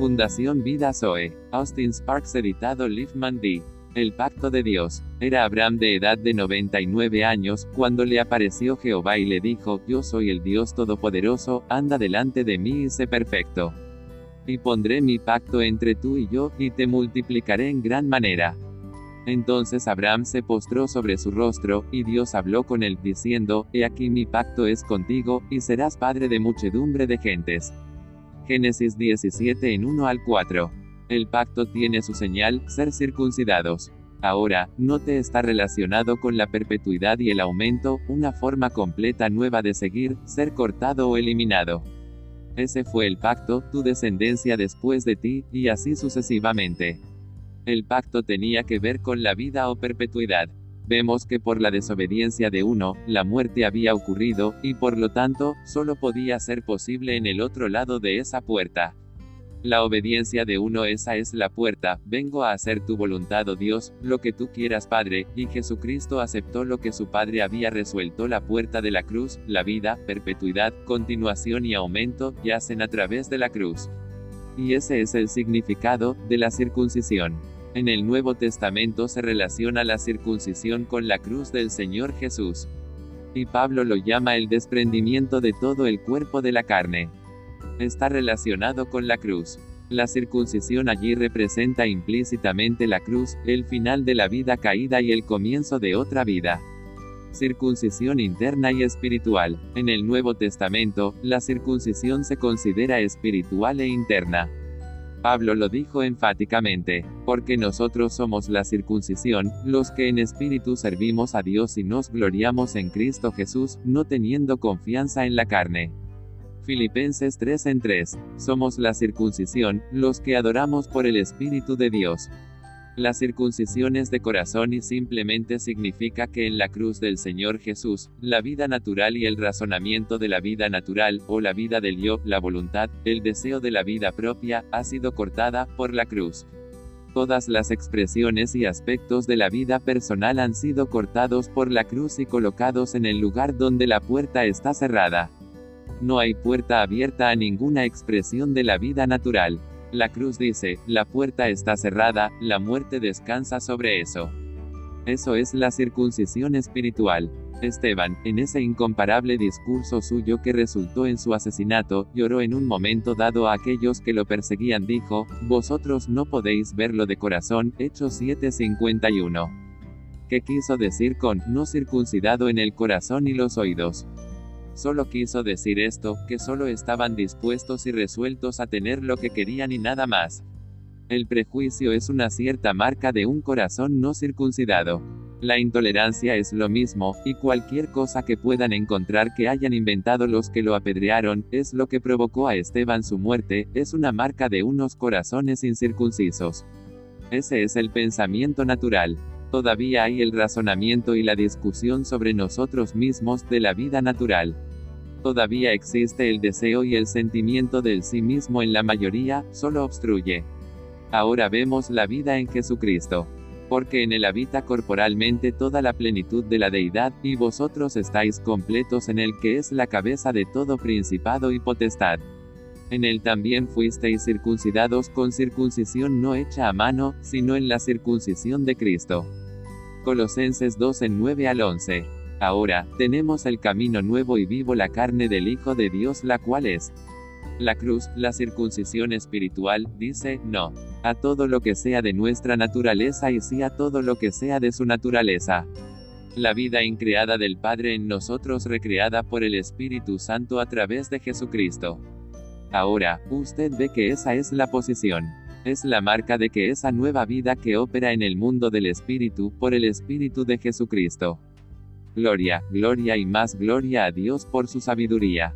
Fundación Vida Zoe. Austin Sparks editado Liefman D. El pacto de Dios. Era Abraham de edad de 99 años, cuando le apareció Jehová y le dijo, Yo soy el Dios Todopoderoso, anda delante de mí y sé perfecto. Y pondré mi pacto entre tú y yo, y te multiplicaré en gran manera. Entonces Abraham se postró sobre su rostro, y Dios habló con él, diciendo, He aquí mi pacto es contigo, y serás padre de muchedumbre de gentes. Génesis 17 en 1 al 4. El pacto tiene su señal, ser circuncidados. Ahora, no te está relacionado con la perpetuidad y el aumento, una forma completa nueva de seguir, ser cortado o eliminado. Ese fue el pacto, tu descendencia después de ti, y así sucesivamente. El pacto tenía que ver con la vida o perpetuidad. Vemos que por la desobediencia de uno, la muerte había ocurrido, y por lo tanto, solo podía ser posible en el otro lado de esa puerta. La obediencia de uno esa es la puerta, vengo a hacer tu voluntad, oh Dios, lo que tú quieras Padre, y Jesucristo aceptó lo que su Padre había resuelto la puerta de la cruz, la vida, perpetuidad, continuación y aumento, yacen a través de la cruz. Y ese es el significado, de la circuncisión. En el Nuevo Testamento se relaciona la circuncisión con la cruz del Señor Jesús. Y Pablo lo llama el desprendimiento de todo el cuerpo de la carne está relacionado con la cruz. La circuncisión allí representa implícitamente la cruz, el final de la vida caída y el comienzo de otra vida. Circuncisión interna y espiritual. En el Nuevo Testamento, la circuncisión se considera espiritual e interna. Pablo lo dijo enfáticamente, porque nosotros somos la circuncisión, los que en espíritu servimos a Dios y nos gloriamos en Cristo Jesús, no teniendo confianza en la carne. Filipenses 3 en 3. Somos la circuncisión, los que adoramos por el Espíritu de Dios. La circuncisión es de corazón y simplemente significa que en la cruz del Señor Jesús, la vida natural y el razonamiento de la vida natural, o la vida del yo, la voluntad, el deseo de la vida propia, ha sido cortada, por la cruz. Todas las expresiones y aspectos de la vida personal han sido cortados por la cruz y colocados en el lugar donde la puerta está cerrada. No hay puerta abierta a ninguna expresión de la vida natural. La cruz dice, la puerta está cerrada, la muerte descansa sobre eso. Eso es la circuncisión espiritual. Esteban, en ese incomparable discurso suyo que resultó en su asesinato, lloró en un momento dado a aquellos que lo perseguían, dijo, Vosotros no podéis verlo de corazón, Hechos 7:51. ¿Qué quiso decir con, no circuncidado en el corazón y los oídos? Solo quiso decir esto, que solo estaban dispuestos y resueltos a tener lo que querían y nada más. El prejuicio es una cierta marca de un corazón no circuncidado. La intolerancia es lo mismo, y cualquier cosa que puedan encontrar que hayan inventado los que lo apedrearon, es lo que provocó a Esteban su muerte, es una marca de unos corazones incircuncisos. Ese es el pensamiento natural. Todavía hay el razonamiento y la discusión sobre nosotros mismos de la vida natural. Todavía existe el deseo y el sentimiento del sí mismo en la mayoría, solo obstruye. Ahora vemos la vida en Jesucristo. Porque en él habita corporalmente toda la plenitud de la deidad, y vosotros estáis completos en el que es la cabeza de todo principado y potestad. En él también fuisteis circuncidados con circuncisión no hecha a mano, sino en la circuncisión de Cristo. Colosenses 2 en 9 al 11. Ahora, tenemos el camino nuevo y vivo la carne del Hijo de Dios la cual es la cruz, la circuncisión espiritual, dice, no. A todo lo que sea de nuestra naturaleza y sí a todo lo que sea de su naturaleza. La vida increada del Padre en nosotros recreada por el Espíritu Santo a través de Jesucristo. Ahora, usted ve que esa es la posición. Es la marca de que esa nueva vida que opera en el mundo del Espíritu, por el Espíritu de Jesucristo. Gloria, gloria y más gloria a Dios por su sabiduría.